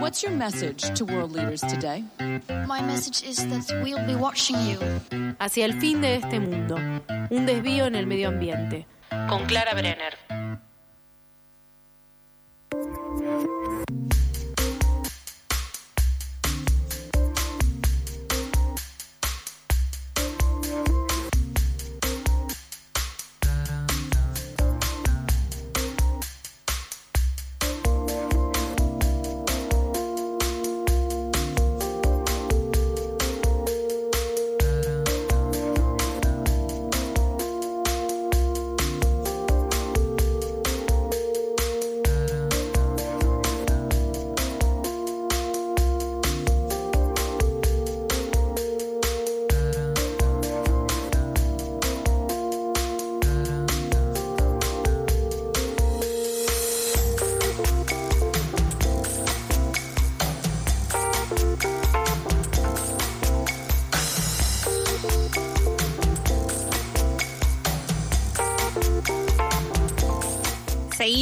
What's your message to world leaders today? My message is that we'll be watching you. Hacia el fin de este mundo. Un desvío en el medio ambiente. Con Clara Brenner.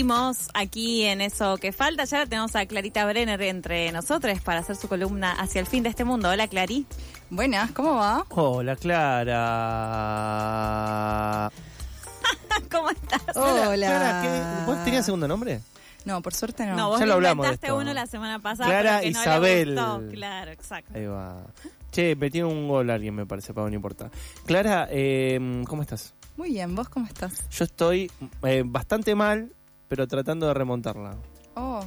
Seguimos aquí en eso que falta. Ya tenemos a Clarita Brenner entre nosotros para hacer su columna hacia el fin de este mundo. Hola, Clary. Buenas, ¿cómo va? Hola, Clara. ¿Cómo estás? Hola. Clara, ¿qué? ¿Vos tenías segundo nombre? No, por suerte no. No, vos Ya lo hablamos de esto. uno la semana pasada. Clara no le Isabel. gustó. Claro, exacto. Ahí va. Che, metió un gol alguien, me parece, pero no importa. Clara, eh, ¿cómo estás? Muy bien, ¿vos cómo estás? Yo estoy eh, bastante mal, pero tratando de remontarla. Oh.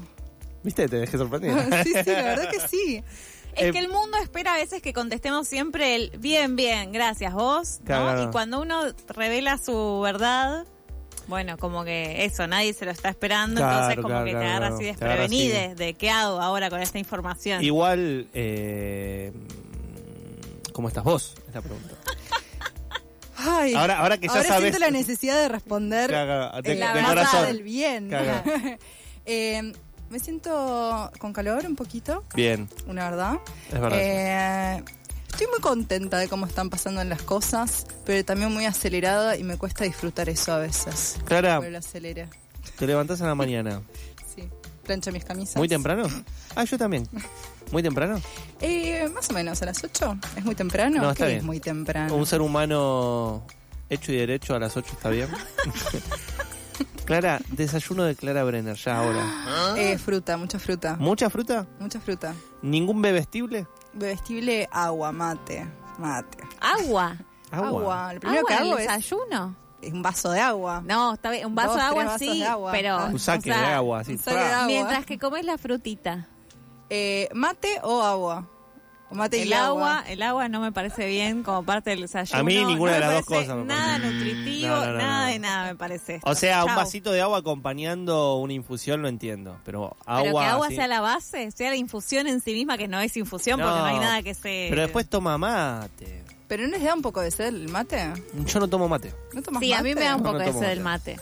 ¿Viste? Te dejé sorprendida. sí, sí, la verdad que sí. Es Eh, que el mundo espera a veces que contestemos siempre el bien, bien, gracias vos, ¿no? Y cuando uno revela su verdad, bueno, como que eso, nadie se lo está esperando, Claro, entonces como claro, que te agarra así Te agarra así. desprevenide de qué hago ahora con esta información. Igual, eh, ¿cómo estás vos? Es la pregunta. Ay, Ahora, ahora que ya ahora sabes. siento la necesidad de responder de- en la de corazón. del bien. Eh, me siento con calor un poquito, Bien, una verdad. es verdad. Eh, estoy muy contenta de cómo están pasando las cosas, pero también muy acelerada y me cuesta disfrutar eso a veces. Clara, Pero lo acelera. te levantás a la mañana. Sí. Plancho mis camisas. ¿Muy temprano? Ah, yo también. ¿Muy temprano? Eh, más o menos, a las 8. ¿Es muy temprano? No, está ¿Qué bien. es muy temprano? Un ser humano hecho y derecho a las 8 está bien. Clara, desayuno de Clara Brenner, ya ahora. Eh, fruta, mucha fruta. ¿Mucha fruta? Mucha fruta. ¿Ningún bebestible? Bebestible, agua, mate. Mate. Agua. Agua. Lo primero ¿Agua que en el hago es desayuno? es un vaso de agua. No, está bien, un vaso Dos, de agua vasos sí, de agua. pero... Un saque o sea, de agua, así. un saque de agua. Mientras que comes la frutita. Eh, ¿Mate o agua? O mate El y agua, agua. el agua no me parece bien como parte del desayuno. A mí ninguna No de me las dos parece cosas me Nada parece. nutritivo, No, no, no, nada no. de nada me parece. esto. O sea, un vasito de agua acompañando una infusión lo entiendo, pero agua... Pero que agua sea la base, sea la infusión en sí misma, que no es infusión porque no hay nada que se... Pero después toma mate. ¿Pero no les da un poco de sed el mate? Yo no tomo mate. ¿No tomas Sí, a mí mate? me da un poco no de sed del mate.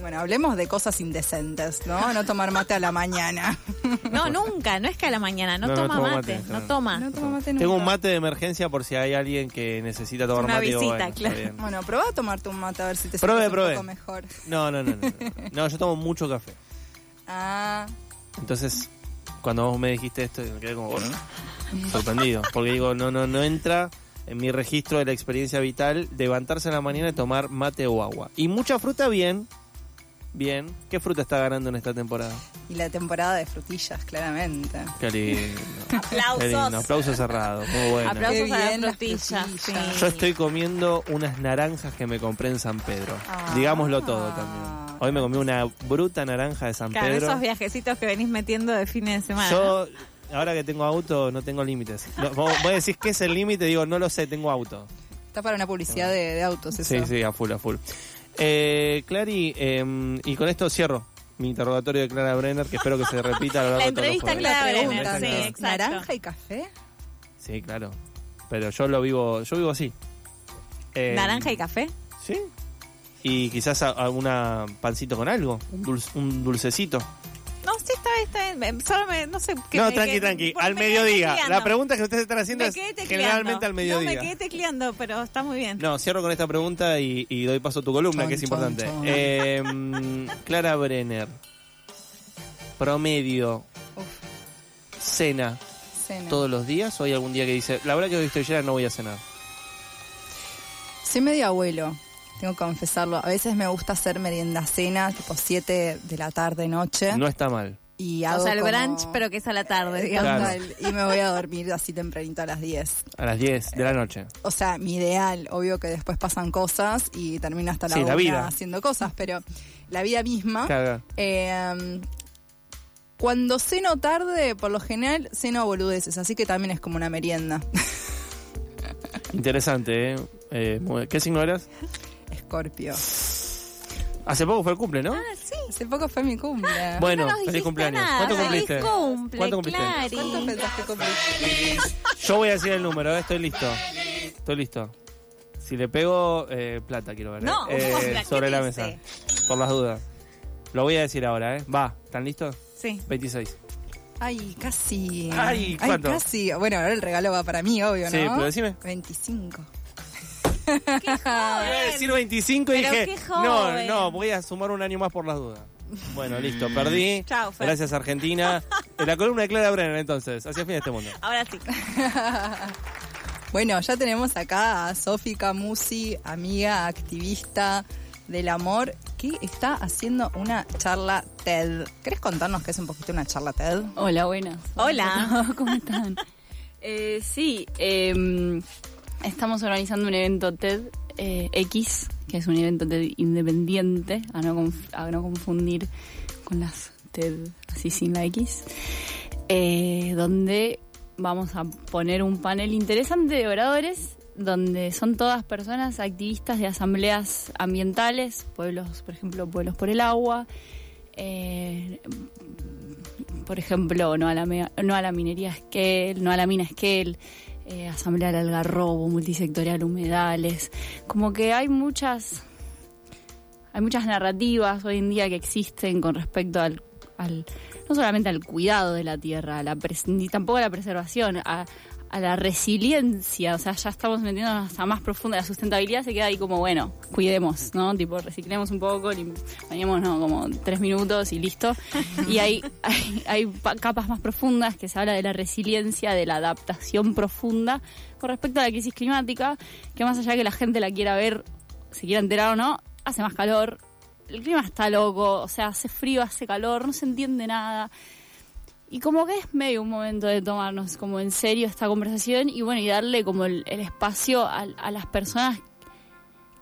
Bueno, hablemos de cosas indecentes, ¿no? No tomar mate a la mañana. No, nunca, no es que a la mañana, no, No, no toma mate, mate, no toma. No toma mate nunca. Tengo un mate de emergencia por si hay alguien que necesita tomar Una mate. visita, bueno, está claro. Bueno, probá a tomarte un mate a ver si te Probé, sientes probé. un poco mejor. No, no, no, no, no. Yo tomo mucho café. Ah, Entonces, cuando vos me dijiste esto, me quedé como sorprendido. Porque digo, no, no, no entra en mi registro de la experiencia vital levantarse en la mañana y tomar mate o agua. Y mucha fruta, bien. Bien. ¿Qué fruta está ganando en esta temporada? y la temporada de frutillas, claramente. Qué lindo. Aplausos. Qué lindo. Aplauso cerrado. Muy bueno. Aplausos Qué a las frutilla. frutillas. sí. Yo estoy comiendo unas naranjas que me compré en San Pedro. Ah. Digámoslo todo también. Hoy me comí una bruta naranja de San Claro, Pedro. esos viajecitos que venís metiendo de fines de semana. Yo, ahora que tengo auto, no tengo límites. No, vos, vos decís qué es el límite, digo, no lo sé, tengo auto. Está para una publicidad de, de autos, eso. Sí, sí, a full, a full. Eh, Clary, eh, y con esto cierro mi interrogatorio de Clara Brenner, que espero que se repita a lo largo La de todos los entrevista. Clara La Brenner, sí, exacto. ¿Naranja y café? Sí, claro. Pero yo lo vivo, yo vivo así. Eh, ¿Naranja y café? Sí. Y quizás alguna pancito con algo, un, dulce- un dulcecito. Está bien. Me- Solo me, no sé. que no, me tranqui, quedé- tranqui. Al me mediodía. La pregunta que ustedes están haciendo Me es generalmente al mediodía. No, me quedé tecleando, pero está muy bien. No, cierro con esta pregunta y, y doy paso a tu columna, Chon, que es importante. chon. Eh, mm, Clara Brenner, promedio, Uf. cena Cena. todos los días o hay algún día que dice, la verdad que hoy estoy llena, no voy a cenar? Soy medio abuelo, tengo que confesarlo. A veces me gusta hacer merienda cena, tipo 7 de la tarde, noche. No está mal. Y O sea, el como- brunch, pero que es a la tarde, digamos. Claro. Total, Y me voy a dormir así tempranito a las 10. A las 10 de la noche. O sea, mi ideal, obvio que después pasan cosas y termino hasta la Sí, la una vida. haciendo cosas, pero la vida misma. Caga. Eh, cuando ceno tarde, por lo general, ceno a boludeces, así que también es como una merienda. Interesante, ¿eh? Eh, ¿Qué signo eras? Escorpio. Hace poco fue el cumple, ¿no? Hace poco fue mi cumple. bueno, No feliz cumpleaños. nada. ¿Cuánto Feliz cumpliste? cumple, ¿Cuánto cumpliste? Clary. ¿Cuánto pensás que cumplí? Yo voy a decir el número, ¿eh? estoy listo. Estoy listo. Si le pego, eh, plata quiero ver. ¿eh? No, Eh, ¿qué sobre la mesa. Por las dudas. Lo voy a decir ahora, ¿eh? Va, ¿están listos? Sí. 26. Ay, casi. Ay, ¿cuánto? casi. Bueno, ahora el regalo va para mí, obvio, ¿no? Sí, pero decime. 25. Iba a decir 25 y Pero dije, qué no, joven. no, voy a sumar un año más por las dudas. Bueno, listo, perdí. Chao, Fer. Gracias, Argentina. En la columna de Clara Brenner, entonces. Hacia el fin de este mundo. Ahora sí. Bueno, ya tenemos acá a Sofi Camusi, amiga, activista del amor, que está haciendo una charla TED. ¿Querés contarnos qué es un poquito una charla TED? Hola, buenas. Hola. ¿Cómo están? Eh, sí, eh, estamos organizando un evento TED eh, X, que es un evento TED independiente, a no, confundir con las TED así sin la X, eh, donde vamos a poner un panel interesante de oradores donde son todas personas activistas de asambleas ambientales, pueblos, por ejemplo, pueblos por el agua, eh, por ejemplo, no a la, no a la minería Esquel, no a la mina Esquel, eh, Asamblea del Algarrobo, multisectorial humedales. Como que hay muchas, hay muchas narrativas hoy en día que existen con respecto al, al- no solamente al cuidado de la tierra, a la ni tampoco a la preservación, a la resiliencia, o sea, ya estamos metiéndonos a más profunda, la sustentabilidad se queda ahí como, bueno, cuidemos, ¿no? Tipo, reciclemos un poco, bañemos, ¿no? Como tres minutos y listo. Y hay, hay, hay pa- capas más profundas que se habla de la resiliencia, de la adaptación profunda con respecto a la crisis climática, que más allá de que la gente la quiera ver, se quiera enterar o no, hace más calor, el clima está loco, o sea, hace frío, hace calor, no se entiende nada. Y como que es medio un momento de tomarnos como en serio esta conversación y bueno, y darle como el, espacio a, las personas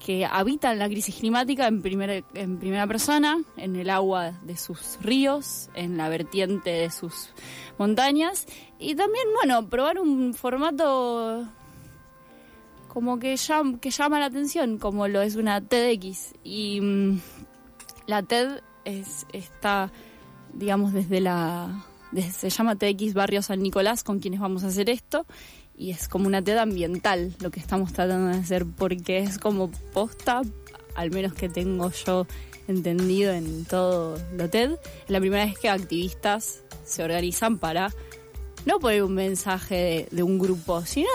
que habitan la crisis climática en primera, en primera persona, en el agua de sus ríos, en la vertiente de sus montañas y también, bueno, probar un formato como que, llam- que llama la atención, como lo es una TEDx. Y mm, la TED es, está, digamos, desde la... se llama TEDx Barrio San Nicolás, con quienes vamos a hacer esto. Y es como una TED ambiental lo que estamos tratando de hacer, porque es como posta, al menos que tengo yo entendido en todo lo TED. Es la primera vez que activistas se organizan para no poner un mensaje de, de un grupo, sino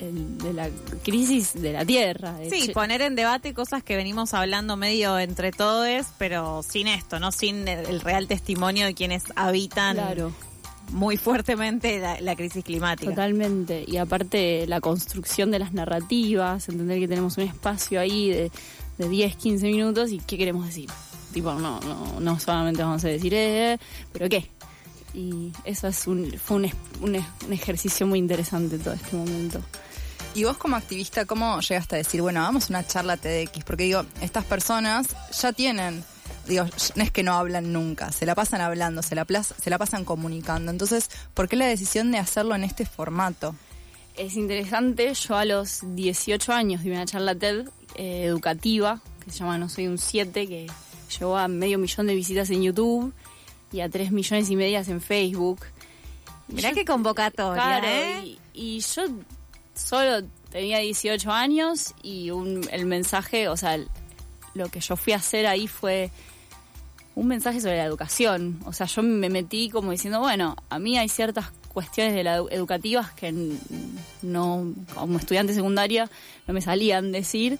el- de la crisis de la tierra. de Sí, poner en debate cosas que venimos hablando medio entre todos, pero sin esto, ¿no? Sin el, el real testimonio de quienes habitan Claro. muy fuertemente la, la crisis climática. Totalmente. Y aparte la construcción de las narrativas, entender que tenemos un espacio ahí de, de 10, 15 minutos y qué queremos decir. Tipo, no, no, no solamente vamos a decir, eh, pero qué. Y eso es un, fue un, un, un ejercicio muy interesante todo este momento. Y vos como activista, ¿cómo llegaste a decir, bueno, hagamos una charla TEDx? Porque digo, estas personas ya tienen, digo, no es que no hablan nunca, se la pasan hablando, se la, plas- se la pasan comunicando. Entonces, ¿por qué la decisión de hacerlo en este formato? Es interesante, yo a los 18 años di una charla TED eh, educativa, que se llama No Soy un 7, que llegó a medio millón de visitas en YouTube y a 3 millones y medias en Facebook. Mirá yo- qué convocatoria, Claro, ¿eh? y, y yo solo tenía 18 años y un, el mensaje, o sea, lo que yo fui a hacer ahí fue un mensaje sobre la educación. O sea, yo me metí como diciendo, bueno, a mí hay ciertas cuestiones de la edu- educativas que no, como estudiante secundaria, no me salían decir.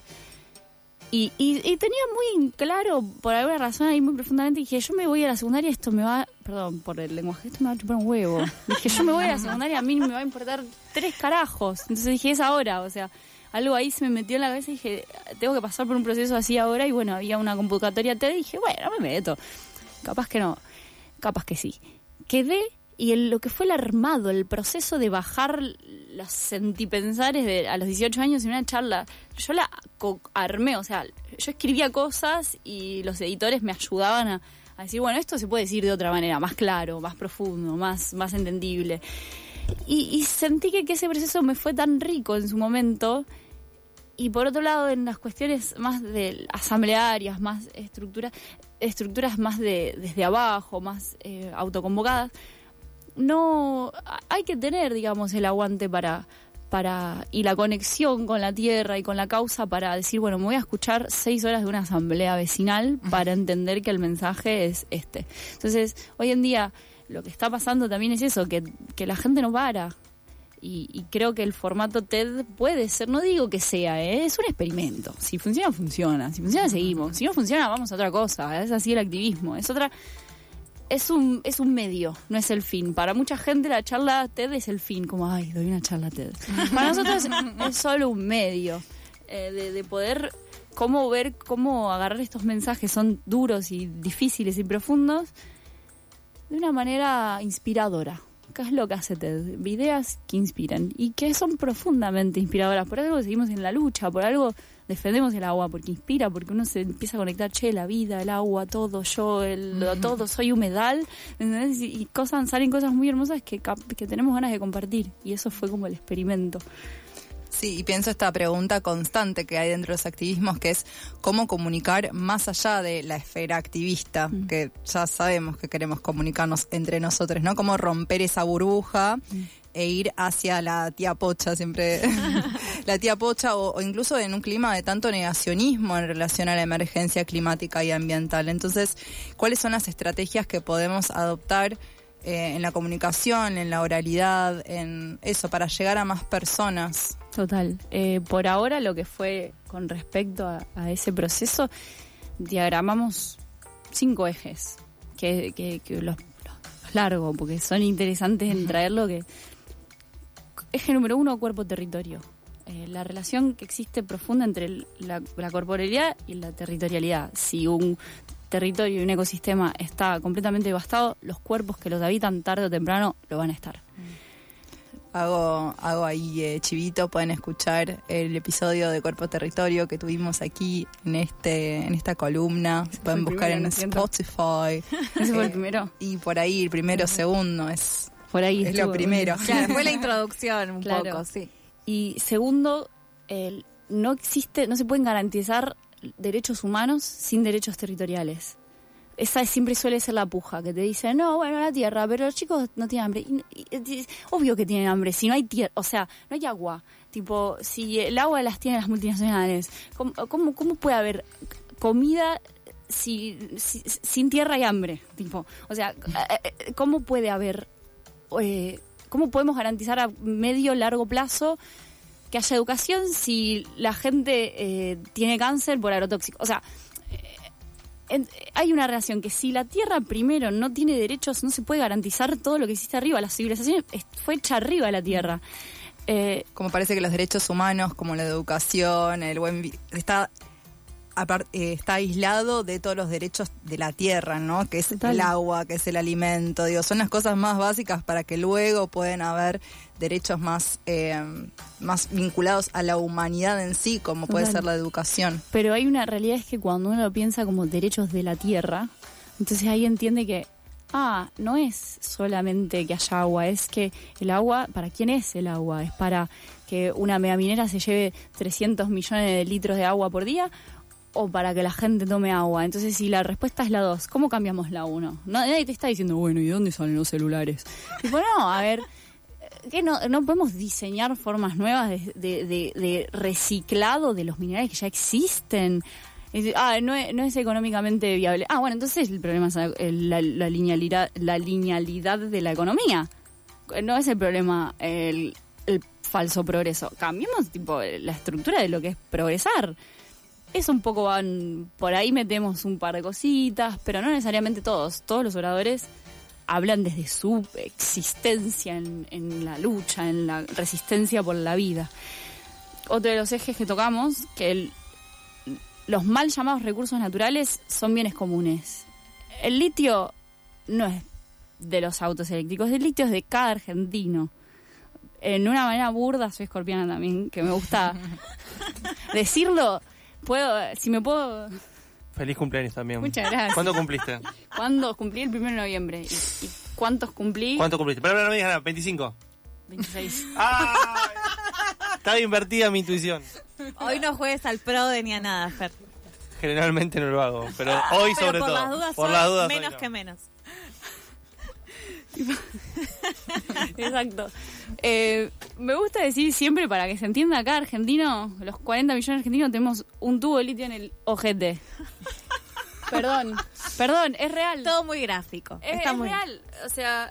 Y, y- y tenía muy claro, por alguna razón ahí muy profundamente, dije, yo me voy a la secundaria, esto me va, perdón por el lenguaje, esto me va a chupar un huevo. Dije, yo me voy a la secundaria, a mí me va a importar tres carajos. Entonces dije, es ahora, o sea, algo ahí se me metió en la cabeza y dije, tengo que pasar por un proceso así ahora. Y bueno, había una convocatoria TED y dije, bueno, me meto. Capaz que no, capaz que sí. Quedé y el- lo que fue el armado, el proceso de bajar los sentipensares de, a los 18 años en una charla, yo la armé, o sea, yo escribía cosas y los editores me ayudaban a, a decir, bueno, esto se puede decir de otra manera, más claro, más profundo, más, más entendible. Y, y sentí que, ese proceso me fue tan rico en su momento. Y por otro lado, en las cuestiones más de asamblearias, más estructuras, estructuras más de desde abajo, más eh, autoconvocadas, no hay que tener, digamos, el aguante para para y la conexión con la tierra y con la causa para decir, bueno, me voy a escuchar seis horas de una asamblea vecinal para entender que el mensaje es este. Entonces, hoy en día lo que está pasando también es eso, que, que la gente no para. Y, y creo que el formato TED puede ser, no digo que sea, ¿eh? es un experimento. Si funciona, funciona. Si funciona, seguimos. Si no funciona, vamos a otra cosa. Es así el activismo. Es otra es un, es un medio, no es el fin. Para mucha gente la charla TED es el fin, como, ay, doy una charla TED. Para nosotros es solo un medio eh, de, de poder cómo ver, cómo agarrar estos mensajes, son duros y difíciles y profundos, de una manera inspiradora. ¿Qué es lo que hace TED? Ideas que inspiran y que son profundamente inspiradoras. Por algo seguimos en la lucha, por algo defendemos el agua, porque inspira, porque uno se empieza a conectar, che, la vida, el agua, todo, yo, el, todo, soy humedal, ¿entendés? Y, cosas, salen cosas muy hermosas que, que tenemos ganas de compartir. Y eso fue como el experimento. Sí, y pienso esta pregunta constante que hay dentro de los activismos, que es cómo comunicar más allá de la esfera activista, que ya sabemos que queremos comunicarnos entre nosotros, ¿no? Cómo romper esa burbuja e ir hacia la tía Pocha, siempre la tía Pocha, o, o incluso en un clima de tanto negacionismo en relación a la emergencia climática y ambiental. Entonces, ¿cuáles son las estrategias que podemos adoptar? eh, en la comunicación, en la oralidad, en eso, para llegar a más personas. Total. Eh, por ahora lo que fue con respecto a, a ese proceso, diagramamos cinco ejes, que, que, que los, los largo, porque son interesantes en traerlo, que eje número uno, cuerpo-territorio. Eh, la relación que existe profunda entre la, la corporalidad y la territorialidad. Si un territorio y un ecosistema está completamente devastado, los cuerpos que los habitan tarde o temprano lo van a estar. Hago, hago ahí eh, chivito, pueden escuchar el episodio de Cuerpo Territorio que tuvimos aquí en este en esta columna. Se pueden buscar primero, en. Spotify. Ese fue el Eh, primero. Y por ahí, el primero, segundo, es, Por ahí es lo primero. Claro, fue la introducción un Claro. poco, sí. Y segundo, el- no existe, no se pueden garantizar derechos humanos sin derechos territoriales. Esa siempre suele ser la puja, que te dicen, no, bueno, la tierra, pero los chicos no tienen hambre. Y- y- obvio que tienen hambre, si no hay tierra, o sea, no hay agua. Tipo, si el agua las tienen las multinacionales, ¿cómo, cómo, puede haber comida si, si- sin tierra y hambre? Tipo, o sea, eh, ¿cómo puede haber, eh, cómo podemos garantizar a medio, largo plazo que haya educación si la gente eh, tiene cáncer por agrotóxico. O sea, hay una relación que si la Tierra primero no tiene derechos, no se puede garantizar todo lo que existe arriba. La civilización fue hecha arriba de la Tierra. Como parece que los derechos humanos, como la educación, el buen está está aislado de todos los derechos de la tierra, ¿no? Que es Total. el agua, que es el alimento, digo, son las cosas más básicas para que luego puedan haber derechos más eh, más vinculados a la humanidad en sí, como puede ser la educación. Pero hay una realidad es que cuando uno piensa como derechos de la tierra, entonces ahí entiende que, ah, no es solamente que haya agua, es que el agua, ¿para quién es el agua? ¿Es para que una megaminera se lleve 300 millones de litros de agua por día? ¿O para que la gente tome agua? Entonces, si la respuesta es la dos, ¿cómo cambiamos la uno? No, nadie te está diciendo, bueno, ¿y dónde salen los celulares? Tipo, no, a ver, que no, no podemos diseñar formas nuevas de, reciclado de los minerales que ya existen. Ah, no es, no es económicamente viable. Ah, bueno, entonces el problema es la, linealidad, la linealidad de la economía. No es el problema el, el falso progreso. Cambiemos tipo la estructura de lo que es progresar. Es un poco van por ahí metemos un par de cositas, pero no necesariamente todos. Todos los oradores hablan desde su existencia en, en la lucha, en la resistencia por la vida. Otro de los ejes que tocamos, que el- los mal llamados recursos naturales son bienes comunes. El litio no es de los autos eléctricos, el litio es de cada argentino. En una manera burda, soy escorpiana también, que me gusta decirlo. Puedo, si me puedo. Feliz cumpleaños también. Muchas gracias. ¿Cuándo cumpliste? ¿Cuándo cumplí el 1 de noviembre? ¿Y, y cuántos cumplí? ¿Cuánto cumpliste? Pero no me digas nada, 25. 26. ¡Ay! Estaba invertida mi intuición. Hoy no juegues al pro de ni a nada, Fer. Generalmente no lo hago, pero hoy Pero sobre por todo. las dudas, por las dudas. menos no. que menos. Exacto. Eh, me gusta decir siempre, para que se entienda acá, argentino, los 40 millones de argentinos tenemos un tubo de litio en el ojete. Perdón, perdón, es real. Todo muy gráfico. Es, Está es muy real. O sea,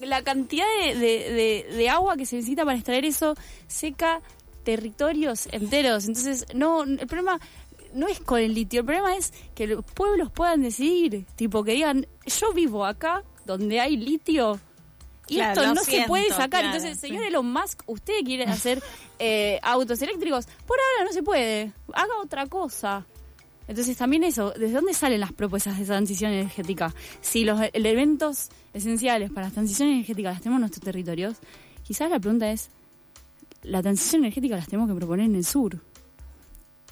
la cantidad de, de- de- de agua que se necesita para extraer eso seca territorios enteros. Entonces, no, el problema no es con el litio, el problema es que los pueblos puedan decidir, tipo que digan, yo vivo acá donde hay litio. Y Claro, esto no se puede sacar. claro, Entonces, sí. señor Elon Musk, usted quiere hacer eh, autos eléctricos. Por ahora no se puede. Haga otra cosa. Entonces también eso, ¿desde dónde salen las propuestas de transición energética? Si los elementos esenciales para la transición energética las tenemos en nuestros territorios, quizás la pregunta es, la transición energética las tenemos que proponer en el sur.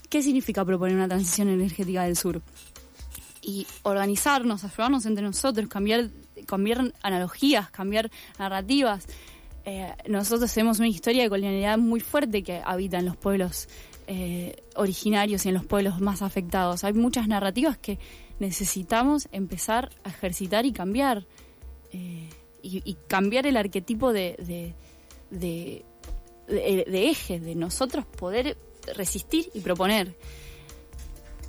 ¿Qué significa proponer una transición energética del sur? Y organizarnos, ayudarnos entre nosotros, cambiar, cambiar analogías, cambiar narrativas. Eh, nosotros tenemos una historia de colonialidad muy fuerte que habita en los pueblos eh, originarios y en los pueblos más afectados. Hay muchas narrativas que necesitamos empezar a ejercitar y cambiar. eh, y, cambiar el arquetipo de, de, de, de- de eje, de nosotros poder resistir y proponer.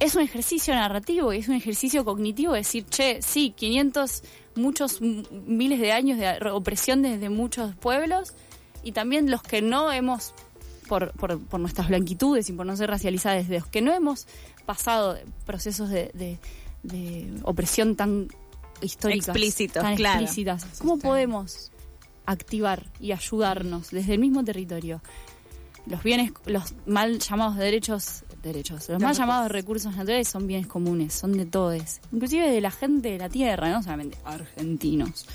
Es un ejercicio narrativo y es un ejercicio cognitivo decir, che, sí, 500, muchos miles de años de opresión desde muchos pueblos y también los que no hemos, por, por, por nuestras blanquitudes y por no ser racializadas, de los que no hemos pasado procesos de, de- de opresión tan históricas, Explícitos, tan claro. explícitas. ¿Cómo podemos activar y ayudarnos desde el mismo territorio? Los bienes, los mal llamados derechos, derechos, los mal llamados recursos naturales son bienes comunes, son de todos, inclusive de la gente de la tierra, no solamente argentinos.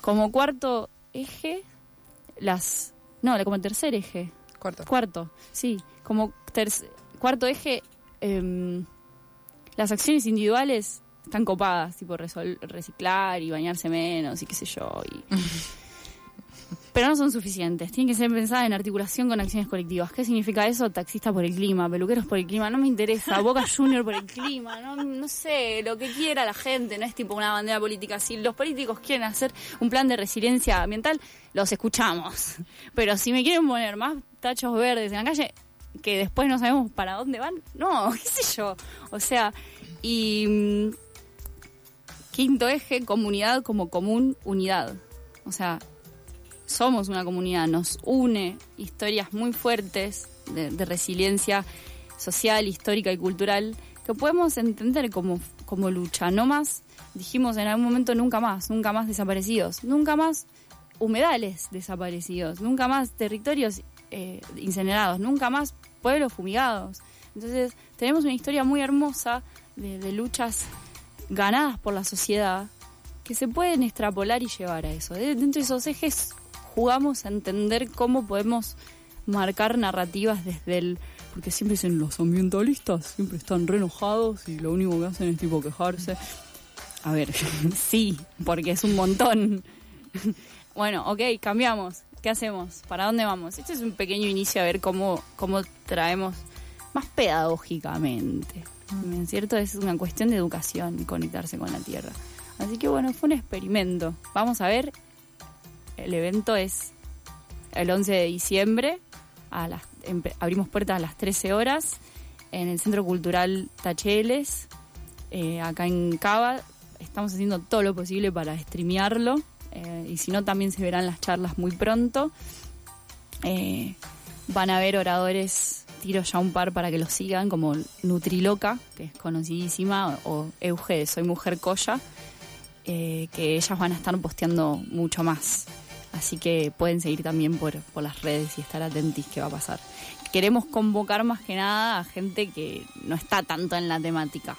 Como cuarto eje, las, no, como tercer eje, Cuarto. Cuarto, sí. Como cuarto eje, em, las acciones individuales están copadas, tipo resol- reciclar y bañarse menos y qué sé yo. y- Pero no son suficientes. Tienen que ser pensadas en articulación con acciones colectivas. ¿Qué significa eso? Taxistas por el clima, peluqueros por el clima. No me interesa. Boca Junior por el clima. No, no sé, lo que quiera la gente. No es tipo una bandera política. Si los políticos quieren hacer un plan de resiliencia ambiental, los escuchamos. Pero si me quieren poner más tachos verdes en la calle, que después no sabemos para dónde van, no, qué sé yo. O sea, y mm, quinto eje, comunidad como común unidad. O sea, somos una comunidad, nos une historias muy fuertes de, resiliencia social, histórica y cultural que podemos entender como, como lucha. No más, dijimos en algún momento, nunca más, nunca más desaparecidos, nunca más humedales desaparecidos, nunca más territorios eh, incinerados, nunca más pueblos fumigados. Entonces, tenemos una historia muy hermosa de, de luchas ganadas por la sociedad que se pueden extrapolar y llevar a eso. De- Dentro de esos ejes jugamos a entender cómo podemos marcar narrativas desde el... Porque siempre dicen los ambientalistas, siempre están re enojados y lo único que hacen es tipo quejarse. A ver, sí, porque es un montón. Bueno, ok, cambiamos. ¿Qué hacemos? ¿Para dónde vamos? Este es un pequeño inicio a ver cómo, cómo traemos más pedagógicamente. ¿No es cierto? Es una cuestión de educación y conectarse con la tierra. Así que bueno, fue un experimento. Vamos a ver. El evento es el 11 de diciembre. Abrimos puertas a las 13 horas en el Centro Cultural Tacheles, eh, acá en Cava. Estamos haciendo todo lo posible para streamearlo. eh, y si no, también se verán las charlas muy pronto. Eh, van a haber oradores, tiro ya un par para que los sigan, como Nutriloca, que es conocidísima, o Euge de Soy Mujer Coya. que ellas van a estar posteando mucho más. Así que pueden seguir también por, las redes y estar atentos qué va a pasar. Queremos convocar más que nada a gente que no está tanto en la temática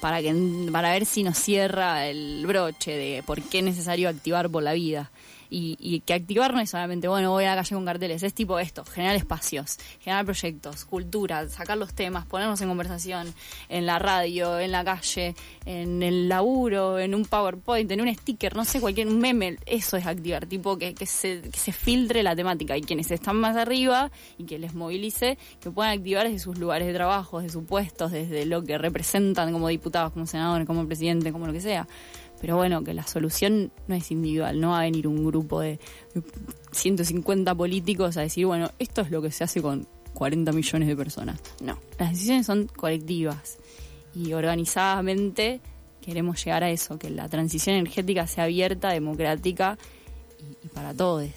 para, que, para ver si nos cierra el broche de por qué es necesario activar por la vida. Y, y, que activar no es solamente, bueno, voy a la calle con carteles, es tipo esto, generar espacios, generar proyectos, cultura, sacar los temas, ponernos en conversación en la radio, en la calle, en el laburo, en un PowerPoint, en un sticker, no sé, cualquier meme, eso es activar, tipo que, que, se, que se filtre la temática y quienes están más arriba y que les movilice, que puedan activar desde sus lugares de trabajo, desde sus puestos, desde lo que representan como diputados, como senadores, como presidente, como lo que sea. Pero bueno, que la solución no es individual, no va a venir un grupo de 150 políticos a decir, bueno, esto es lo que se hace con 40 millones de personas. No, las decisiones son colectivas y organizadamente queremos llegar a eso, que la transición energética sea abierta, democrática y, para todos.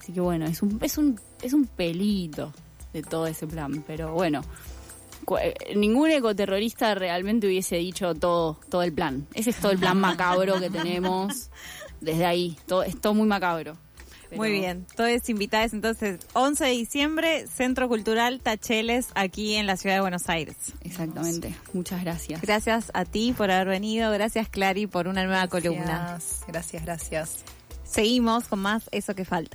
Así que bueno, es un, es un, es un pelito de todo ese plan, pero bueno, ningún ecoterrorista realmente hubiese dicho todo, todo el plan. Ese es todo el plan macabro que tenemos desde ahí. Todo, es todo muy macabro. Pero... Muy bien, todos invitados entonces 11 de diciembre, Centro Cultural Tacheles, aquí en la ciudad de Buenos Aires. Exactamente, muchas gracias. Gracias a ti por haber venido, gracias Clary por una nueva gracias. columna. Gracias, gracias. Seguimos con más Eso que falta.